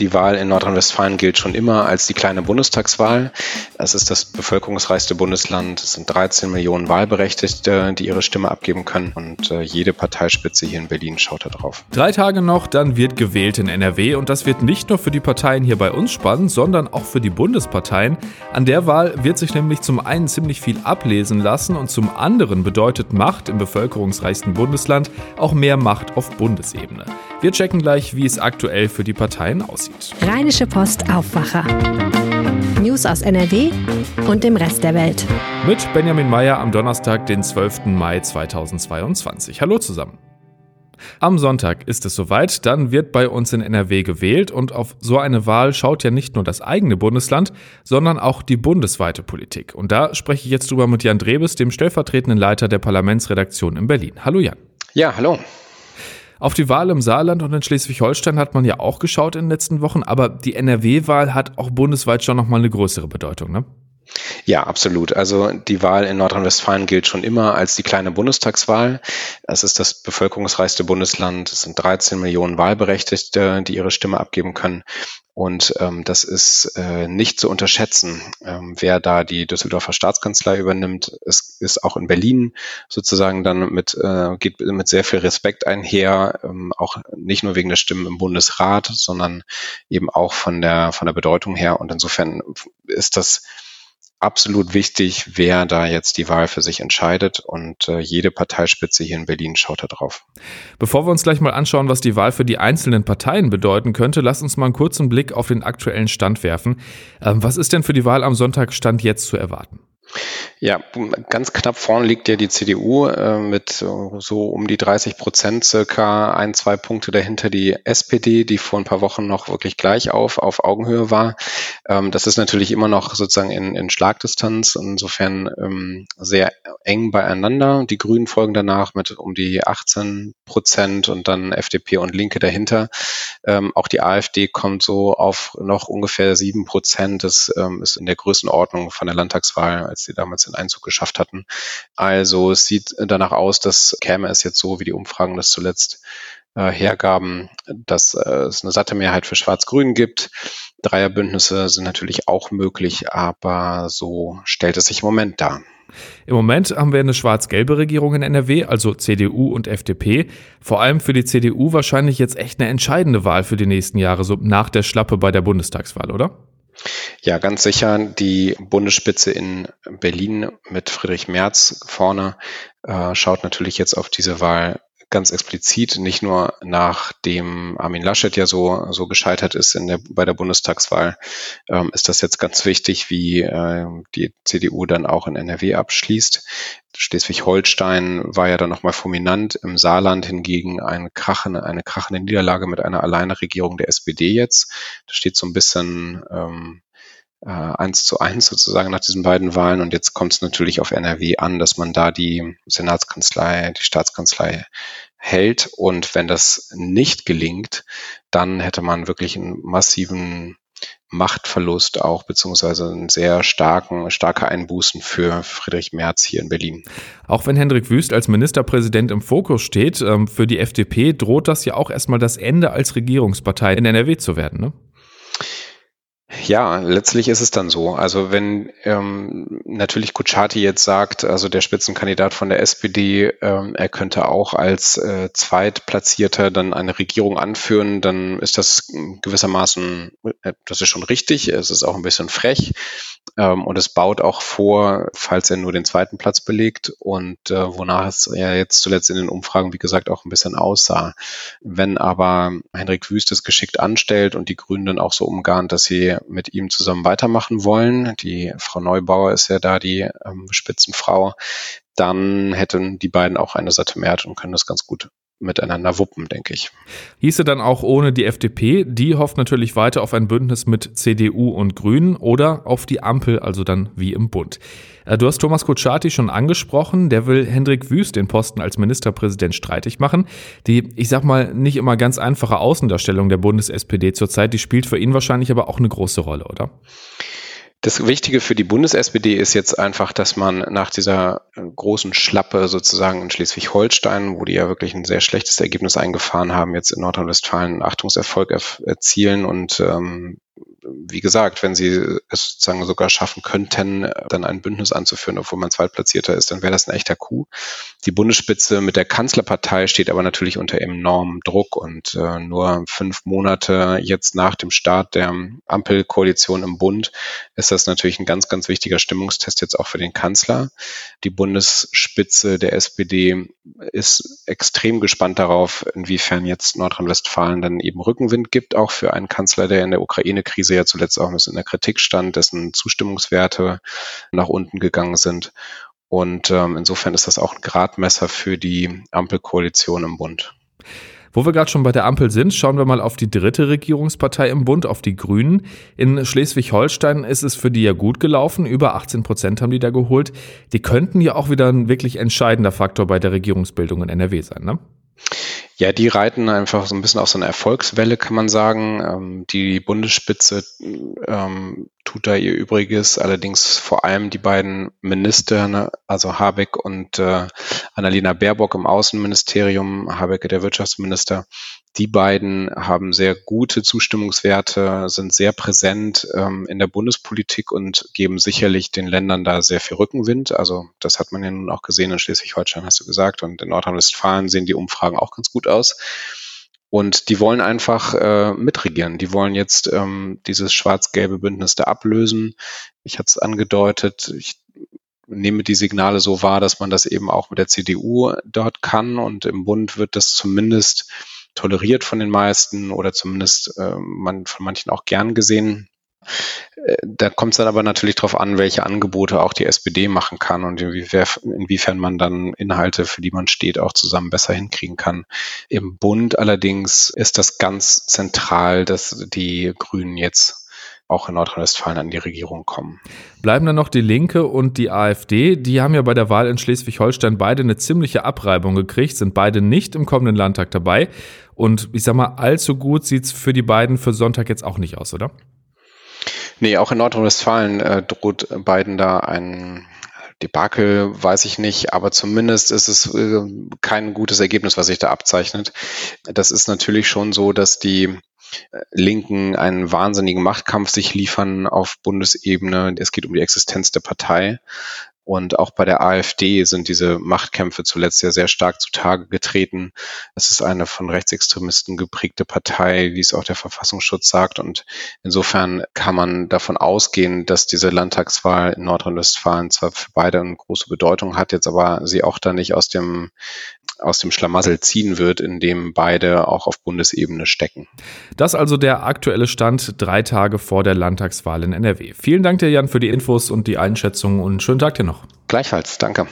Die Wahl in Nordrhein-Westfalen gilt schon immer als die kleine Bundestagswahl. Es ist das bevölkerungsreichste Bundesland. Es sind 13 Millionen Wahlberechtigte, die ihre Stimme abgeben können. Und äh, jede Parteispitze hier in Berlin schaut da drauf. Drei Tage noch, dann wird gewählt in NRW. Und das wird nicht nur für die Parteien hier bei uns spannend, sondern auch für die Bundesparteien. An der Wahl wird sich nämlich zum einen ziemlich viel ablesen lassen und zum anderen bedeutet Macht im bevölkerungsreichsten Bundesland auch mehr Macht auf Bundesebene. Wir checken gleich, wie es aktuell für die Parteien aussieht aussieht. Rheinische Post Aufwacher. News aus NRW und dem Rest der Welt. Mit Benjamin Meyer am Donnerstag, den 12. Mai 2022. Hallo zusammen. Am Sonntag ist es soweit, dann wird bei uns in NRW gewählt und auf so eine Wahl schaut ja nicht nur das eigene Bundesland, sondern auch die bundesweite Politik. Und da spreche ich jetzt drüber mit Jan Drebes, dem stellvertretenden Leiter der Parlamentsredaktion in Berlin. Hallo Jan. Ja, hallo. Auf die Wahl im Saarland und in Schleswig-Holstein hat man ja auch geschaut in den letzten Wochen, aber die NRW-Wahl hat auch bundesweit schon nochmal eine größere Bedeutung, ne? Ja, absolut. Also die Wahl in Nordrhein-Westfalen gilt schon immer als die kleine Bundestagswahl. Es ist das bevölkerungsreichste Bundesland. Es sind 13 Millionen Wahlberechtigte, die ihre Stimme abgeben können. Und ähm, das ist äh, nicht zu unterschätzen, ähm, wer da die Düsseldorfer Staatskanzlei übernimmt. Es ist auch in Berlin sozusagen dann mit, äh, geht mit sehr viel Respekt einher, ähm, auch nicht nur wegen der Stimmen im Bundesrat, sondern eben auch von der, von der Bedeutung her. Und insofern ist das absolut wichtig, wer da jetzt die Wahl für sich entscheidet und äh, jede Parteispitze hier in Berlin schaut da drauf. Bevor wir uns gleich mal anschauen, was die Wahl für die einzelnen Parteien bedeuten könnte, lass uns mal einen kurzen Blick auf den aktuellen Stand werfen. Ähm, was ist denn für die Wahl am Sonntag Stand jetzt zu erwarten? Ja, ganz knapp vorne liegt ja die CDU äh, mit so um die 30 Prozent, circa ein, zwei Punkte dahinter die SPD, die vor ein paar Wochen noch wirklich gleich auf, auf Augenhöhe war. Ähm, das ist natürlich immer noch sozusagen in, in Schlagdistanz, insofern ähm, sehr eng beieinander. Die Grünen folgen danach mit um die 18 Prozent und dann FDP und Linke dahinter. Ähm, auch die AfD kommt so auf noch ungefähr sieben Prozent. Das ähm, ist in der Größenordnung von der Landtagswahl, als sie damals den Einzug geschafft hatten. Also es sieht danach aus, dass käme es jetzt so, wie die Umfragen das zuletzt äh, hergaben, dass äh, es eine satte Mehrheit für Schwarz-Grün gibt. Dreierbündnisse sind natürlich auch möglich, aber so stellt es sich im Moment dar. Im Moment haben wir eine schwarz-gelbe Regierung in NRW, also CDU und FDP. Vor allem für die CDU wahrscheinlich jetzt echt eine entscheidende Wahl für die nächsten Jahre, so nach der Schlappe bei der Bundestagswahl, oder? Ja, ganz sicher. Die Bundesspitze in Berlin mit Friedrich Merz vorne äh, schaut natürlich jetzt auf diese Wahl ganz explizit, nicht nur nachdem Armin Laschet ja so, so gescheitert ist in der, bei der Bundestagswahl, ähm, ist das jetzt ganz wichtig, wie äh, die CDU dann auch in NRW abschließt. Schleswig-Holstein war ja dann nochmal fulminant, im Saarland hingegen eine krachende, eine krachende Niederlage mit einer Alleineregierung der SPD jetzt. Das steht so ein bisschen ähm, äh, eins zu eins sozusagen nach diesen beiden Wahlen. Und jetzt kommt es natürlich auf NRW an, dass man da die Senatskanzlei, die Staatskanzlei hält. Und wenn das nicht gelingt, dann hätte man wirklich einen massiven Machtverlust auch, beziehungsweise einen sehr starken, starke Einbußen für Friedrich Merz hier in Berlin. Auch wenn Hendrik Wüst als Ministerpräsident im Fokus steht, ähm, für die FDP droht das ja auch erstmal das Ende als Regierungspartei in NRW zu werden, ne? Ja, letztlich ist es dann so. Also wenn ähm, natürlich Kutschaty jetzt sagt, also der Spitzenkandidat von der SPD, ähm, er könnte auch als äh, Zweitplatzierter dann eine Regierung anführen, dann ist das gewissermaßen, äh, das ist schon richtig, es ist auch ein bisschen frech ähm, und es baut auch vor, falls er nur den zweiten Platz belegt und äh, wonach es ja jetzt zuletzt in den Umfragen, wie gesagt, auch ein bisschen aussah. Wenn aber Henrik Wüst es geschickt anstellt und die Grünen dann auch so umgarnt, dass sie mit ihm zusammen weitermachen wollen. Die Frau Neubauer ist ja da die ähm, Spitzenfrau. Dann hätten die beiden auch eine satte Mehrheit und können das ganz gut miteinander wuppen, denke ich. Hieße dann auch ohne die FDP. Die hofft natürlich weiter auf ein Bündnis mit CDU und Grünen oder auf die Ampel, also dann wie im Bund. Äh, du hast Thomas Kutschaty schon angesprochen. Der will Hendrik Wüst den Posten als Ministerpräsident streitig machen. Die, ich sag mal, nicht immer ganz einfache Außendarstellung der Bundes-SPD zurzeit, die spielt für ihn wahrscheinlich aber auch eine große Rolle, oder? Das Wichtige für die Bundes-SPD ist jetzt einfach, dass man nach dieser großen Schlappe sozusagen in Schleswig-Holstein, wo die ja wirklich ein sehr schlechtes Ergebnis eingefahren haben, jetzt in Nordrhein-Westfalen einen Achtungserfolg erzielen und ähm, wie gesagt, wenn sie es sozusagen sogar schaffen könnten, dann ein Bündnis anzuführen, obwohl man Zweitplatzierter ist, dann wäre das ein echter Coup. Die Bundesspitze mit der Kanzlerpartei steht aber natürlich unter enormem Druck und äh, nur fünf Monate jetzt nach dem Start der Ampelkoalition im Bund ist das natürlich ein ganz, ganz wichtiger Stimmungstest jetzt auch für den Kanzler. Die Bundesspitze der SPD ist extrem gespannt darauf, inwiefern jetzt Nordrhein-Westfalen dann eben Rückenwind gibt, auch für einen Kanzler, der in der Ukraine-Krise ja zuletzt auch ein bisschen in der Kritik stand, dessen Zustimmungswerte nach unten gegangen sind. Und ähm, insofern ist das auch ein Gradmesser für die Ampelkoalition im Bund. Wo wir gerade schon bei der Ampel sind, schauen wir mal auf die dritte Regierungspartei im Bund, auf die Grünen. In Schleswig-Holstein ist es für die ja gut gelaufen. Über 18 Prozent haben die da geholt. Die könnten ja auch wieder ein wirklich entscheidender Faktor bei der Regierungsbildung in NRW sein, ne? Ja, die reiten einfach so ein bisschen auf so eine Erfolgswelle, kann man sagen. Ähm, die Bundesspitze ähm, tut da ihr Übriges, allerdings vor allem die beiden Minister, ne, also Habeck und äh, Annalena Baerbock im Außenministerium, Habeck der Wirtschaftsminister, die beiden haben sehr gute Zustimmungswerte, sind sehr präsent ähm, in der Bundespolitik und geben sicherlich den Ländern da sehr viel Rückenwind. Also das hat man ja nun auch gesehen in Schleswig-Holstein, hast du gesagt, und in Nordrhein-Westfalen sehen die Umfragen auch ganz gut aus. Und die wollen einfach äh, mitregieren. Die wollen jetzt ähm, dieses schwarz-gelbe Bündnis da ablösen. Ich hatte es angedeutet, ich nehme die Signale so wahr, dass man das eben auch mit der CDU dort kann. Und im Bund wird das zumindest toleriert von den meisten oder zumindest äh, man, von manchen auch gern gesehen. Äh, da kommt es dann aber natürlich darauf an, welche Angebote auch die SPD machen kann und inwiefern man dann Inhalte, für die man steht, auch zusammen besser hinkriegen kann. Im Bund allerdings ist das ganz zentral, dass die Grünen jetzt auch in Nordrhein-Westfalen an die Regierung kommen. Bleiben dann noch die Linke und die AfD. Die haben ja bei der Wahl in Schleswig-Holstein beide eine ziemliche Abreibung gekriegt, sind beide nicht im kommenden Landtag dabei. Und ich sag mal, allzu gut sieht es für die beiden für Sonntag jetzt auch nicht aus, oder? Nee, auch in Nordrhein-Westfalen äh, droht beiden da ein Debakel, weiß ich nicht, aber zumindest ist es äh, kein gutes Ergebnis, was sich da abzeichnet. Das ist natürlich schon so, dass die Linken einen wahnsinnigen Machtkampf sich liefern auf Bundesebene. Es geht um die Existenz der Partei. Und auch bei der AfD sind diese Machtkämpfe zuletzt ja sehr stark zutage getreten. Es ist eine von Rechtsextremisten geprägte Partei, wie es auch der Verfassungsschutz sagt. Und insofern kann man davon ausgehen, dass diese Landtagswahl in Nordrhein-Westfalen zwar für beide eine große Bedeutung hat, jetzt aber sie auch da nicht aus dem aus dem Schlamassel ziehen wird, in dem beide auch auf Bundesebene stecken. Das also der aktuelle Stand drei Tage vor der Landtagswahl in NRW. Vielen Dank dir, Jan, für die Infos und die Einschätzung und schönen Tag dir noch. Gleichfalls, danke.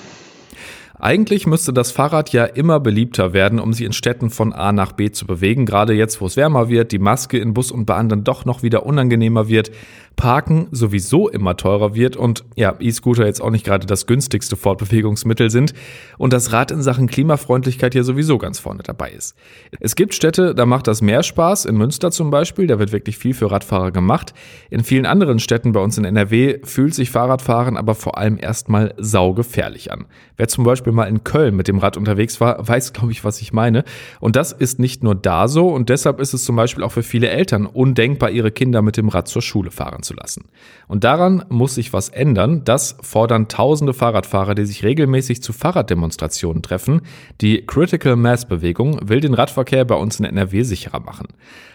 Eigentlich müsste das Fahrrad ja immer beliebter werden, um sich in Städten von A nach B zu bewegen. Gerade jetzt, wo es wärmer wird, die Maske in Bus und Bahn dann doch noch wieder unangenehmer wird, Parken sowieso immer teurer wird und ja, E-Scooter jetzt auch nicht gerade das günstigste Fortbewegungsmittel sind und das Rad in Sachen Klimafreundlichkeit ja sowieso ganz vorne dabei ist. Es gibt Städte, da macht das mehr Spaß, in Münster zum Beispiel, da wird wirklich viel für Radfahrer gemacht. In vielen anderen Städten bei uns in NRW fühlt sich Fahrradfahren aber vor allem erstmal saugefährlich an. Wer zum Beispiel mal in Köln mit dem Rad unterwegs war, weiß, glaube ich, was ich meine. Und das ist nicht nur da so und deshalb ist es zum Beispiel auch für viele Eltern undenkbar, ihre Kinder mit dem Rad zur Schule fahren zu lassen. Und daran muss sich was ändern. Das fordern tausende Fahrradfahrer, die sich regelmäßig zu Fahrraddemonstrationen treffen. Die Critical Mass Bewegung will den Radverkehr bei uns in NRW sicherer machen.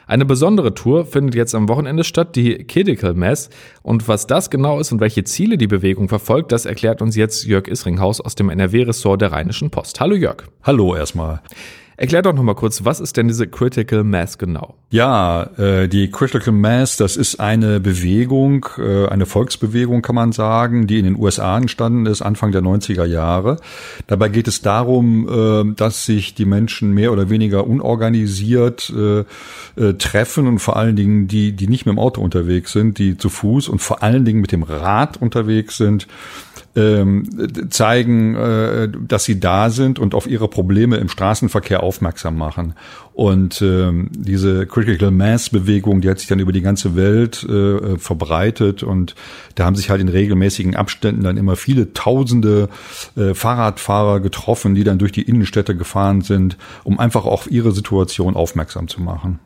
Eine besondere Tour findet jetzt am Wochenende statt, die Critical Mass. Und was das genau ist und welche Ziele die Bewegung verfolgt, das erklärt uns jetzt Jörg Isringhaus aus dem NRW-Ressort der Rheinischen Post. Hallo Jörg. Hallo erstmal. Erklär doch nochmal kurz, was ist denn diese Critical Mass genau? Ja, äh, die Critical Mass, das ist eine Bewegung, äh, eine Volksbewegung kann man sagen, die in den USA entstanden ist, Anfang der 90er Jahre. Dabei geht es darum, äh, dass sich die Menschen mehr oder weniger unorganisiert äh, äh, treffen und vor allen Dingen die, die nicht mit dem Auto unterwegs sind, die zu Fuß und vor allen Dingen mit dem Rad unterwegs sind, ähm, zeigen, äh, dass sie da sind und auf ihre Probleme im Straßenverkehr aufmerksam machen. Und ähm, diese Critical Mass Bewegung, die hat sich dann über die ganze Welt äh, verbreitet und da haben sich halt in regelmäßigen Abständen dann immer viele Tausende äh, Fahrradfahrer getroffen, die dann durch die Innenstädte gefahren sind, um einfach auf ihre Situation aufmerksam zu machen.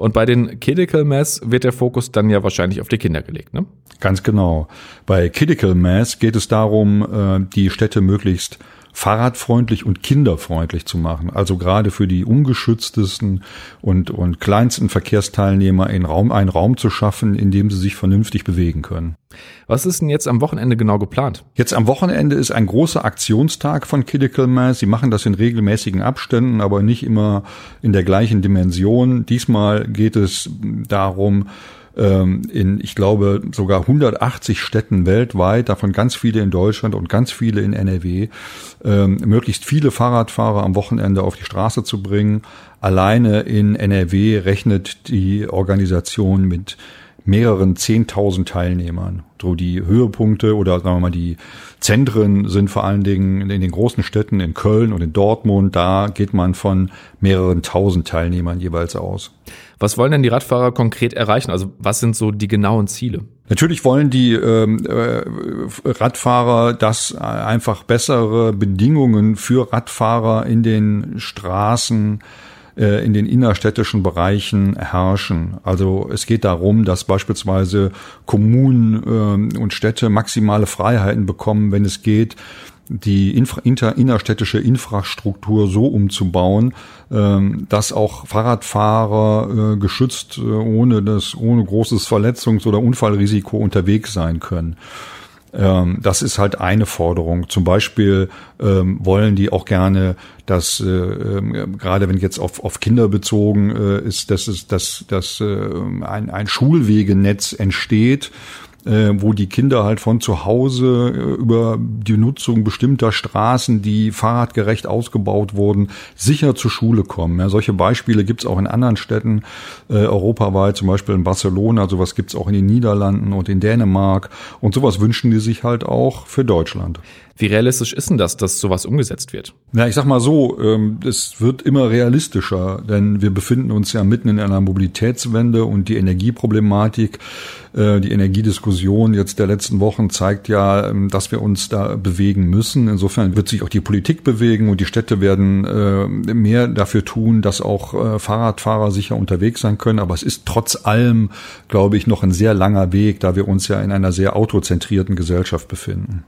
Und bei den Critical Mass wird der Fokus dann ja wahrscheinlich auf die Kinder gelegt, ne? Ganz genau. Bei Critical Mass geht es darum, äh, die Städte möglichst fahrradfreundlich und kinderfreundlich zu machen. Also gerade für die ungeschütztesten und, und kleinsten Verkehrsteilnehmer in Raum, einen Raum zu schaffen, in dem sie sich vernünftig bewegen können. Was ist denn jetzt am Wochenende genau geplant? Jetzt am Wochenende ist ein großer Aktionstag von Critical Mass. Sie machen das in regelmäßigen Abständen, aber nicht immer in der gleichen Dimension. Diesmal geht es darum, ähm, in, ich glaube, sogar 180 Städten weltweit, davon ganz viele in Deutschland und ganz viele in NRW, ähm, möglichst viele Fahrradfahrer am Wochenende auf die Straße zu bringen. Alleine in NRW rechnet die Organisation mit mehreren zehntausend Teilnehmern. So die Höhepunkte oder sagen wir mal die Zentren sind vor allen Dingen in den großen Städten in Köln und in Dortmund. Da geht man von mehreren tausend Teilnehmern jeweils aus. Was wollen denn die Radfahrer konkret erreichen? Also was sind so die genauen Ziele? Natürlich wollen die ähm, äh, Radfahrer, dass einfach bessere Bedingungen für Radfahrer in den Straßen äh, in den innerstädtischen Bereichen herrschen. Also es geht darum, dass beispielsweise Kommunen äh, und Städte maximale Freiheiten bekommen, wenn es geht, die Infra inter innerstädtische Infrastruktur so umzubauen, ähm, dass auch Fahrradfahrer äh, geschützt äh, ohne das ohne großes Verletzungs- oder Unfallrisiko unterwegs sein können. Ähm, das ist halt eine Forderung. Zum Beispiel ähm, wollen die auch gerne, dass äh, ähm, gerade wenn jetzt auf, auf Kinder bezogen äh, ist, dass es dass, dass äh, ein, ein Schulwegenetz entsteht äh, wo die Kinder halt von zu Hause äh, über die Nutzung bestimmter Straßen, die fahrradgerecht ausgebaut wurden, sicher zur Schule kommen. Ja, solche Beispiele gibt's auch in anderen Städten äh, europaweit, zum Beispiel in Barcelona, sowas gibt's auch in den Niederlanden und in Dänemark und sowas wünschen die sich halt auch für Deutschland. Wie realistisch ist denn das, dass sowas umgesetzt wird? Na, ich sag mal so, ähm, es wird immer realistischer, denn wir befinden uns ja mitten in einer Mobilitätswende und die Energieproblematik, äh, die Energiediskussion jetzt der letzten Wochen zeigt ja, ähm, dass wir uns da bewegen müssen. Insofern wird sich auch die Politik bewegen und die Städte werden äh, mehr dafür tun, dass auch äh, Fahrradfahrer sicher unterwegs sein können. Aber es ist trotz allem, glaube ich, noch ein sehr langer Weg, da wir uns ja in einer sehr autozentrierten Gesellschaft befinden.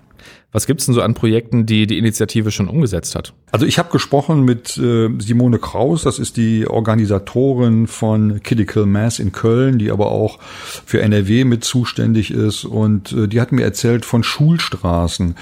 Was gibt's denn so an Projekten, die die Initiative schon umgesetzt hat? Also ich habe gesprochen mit äh, Simone Kraus, das ist die Organisatorin von Critical Mass in Köln, die aber auch für NRW mit zuständig ist und äh, die hat mir erzählt von Schulstraßen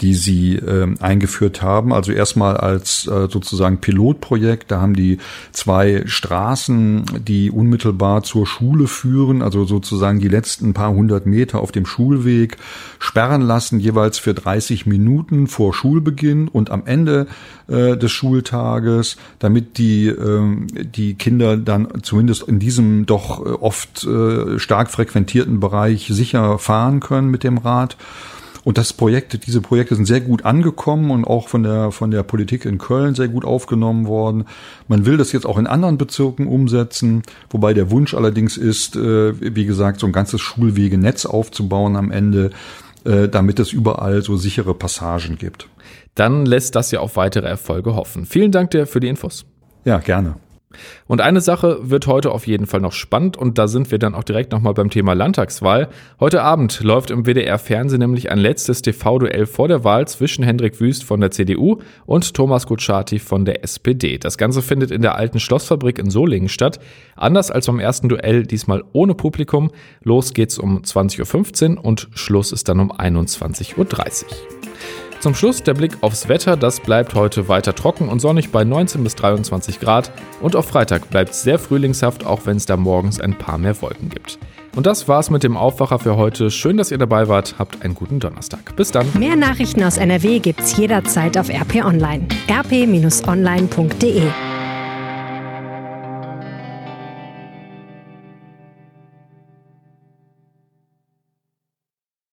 die sie äh, eingeführt haben. Also erstmal als äh, sozusagen Pilotprojekt. Da haben die zwei Straßen, die unmittelbar zur Schule führen, also sozusagen die letzten paar hundert Meter auf dem Schulweg sperren lassen, jeweils für 30 Minuten vor Schulbeginn und am Ende äh, des Schultages, damit die, äh, die Kinder dann zumindest in diesem doch äh, oft äh, stark frequentierten Bereich sicher fahren können mit dem Rad. Und das Projekt, diese Projekte sind sehr gut angekommen und auch von der, von der Politik in Köln sehr gut aufgenommen worden. Man will das jetzt auch in anderen Bezirken umsetzen, wobei der Wunsch allerdings ist, äh, wie gesagt, so ein ganzes Schulwegenetz aufzubauen am Ende, äh, damit es überall so sichere Passagen gibt. Dann lässt das ja auf weitere Erfolge hoffen. Vielen Dank dir für die Infos. Ja, gerne. Und eine Sache wird heute auf jeden Fall noch spannend und da sind wir dann auch direkt nochmal beim Thema Landtagswahl. Heute Abend läuft im WDR Fernsehen nämlich ein letztes TV-Duell vor der Wahl zwischen Hendrik Wüst von der CDU und Thomas Kutschaty von der SPD. Das Ganze findet in der alten Schlossfabrik in Solingen statt. Anders als beim ersten Duell, diesmal ohne Publikum. Los geht's um 20.15 Uhr und Schluss ist dann um 21.30 Uhr. Zum Schluss der Blick aufs Wetter. Das bleibt heute weiter trocken und sonnig bei 19 bis 23 Grad. Und auf Freitag bleibt es sehr frühlingshaft, auch wenn es da morgens ein paar mehr Wolken gibt. Und das war's mit dem Aufwacher für heute. Schön, dass ihr dabei wart. Habt einen guten Donnerstag. Bis dann. Mehr Nachrichten aus NRW gibt's jederzeit auf RP Online. rp-online.de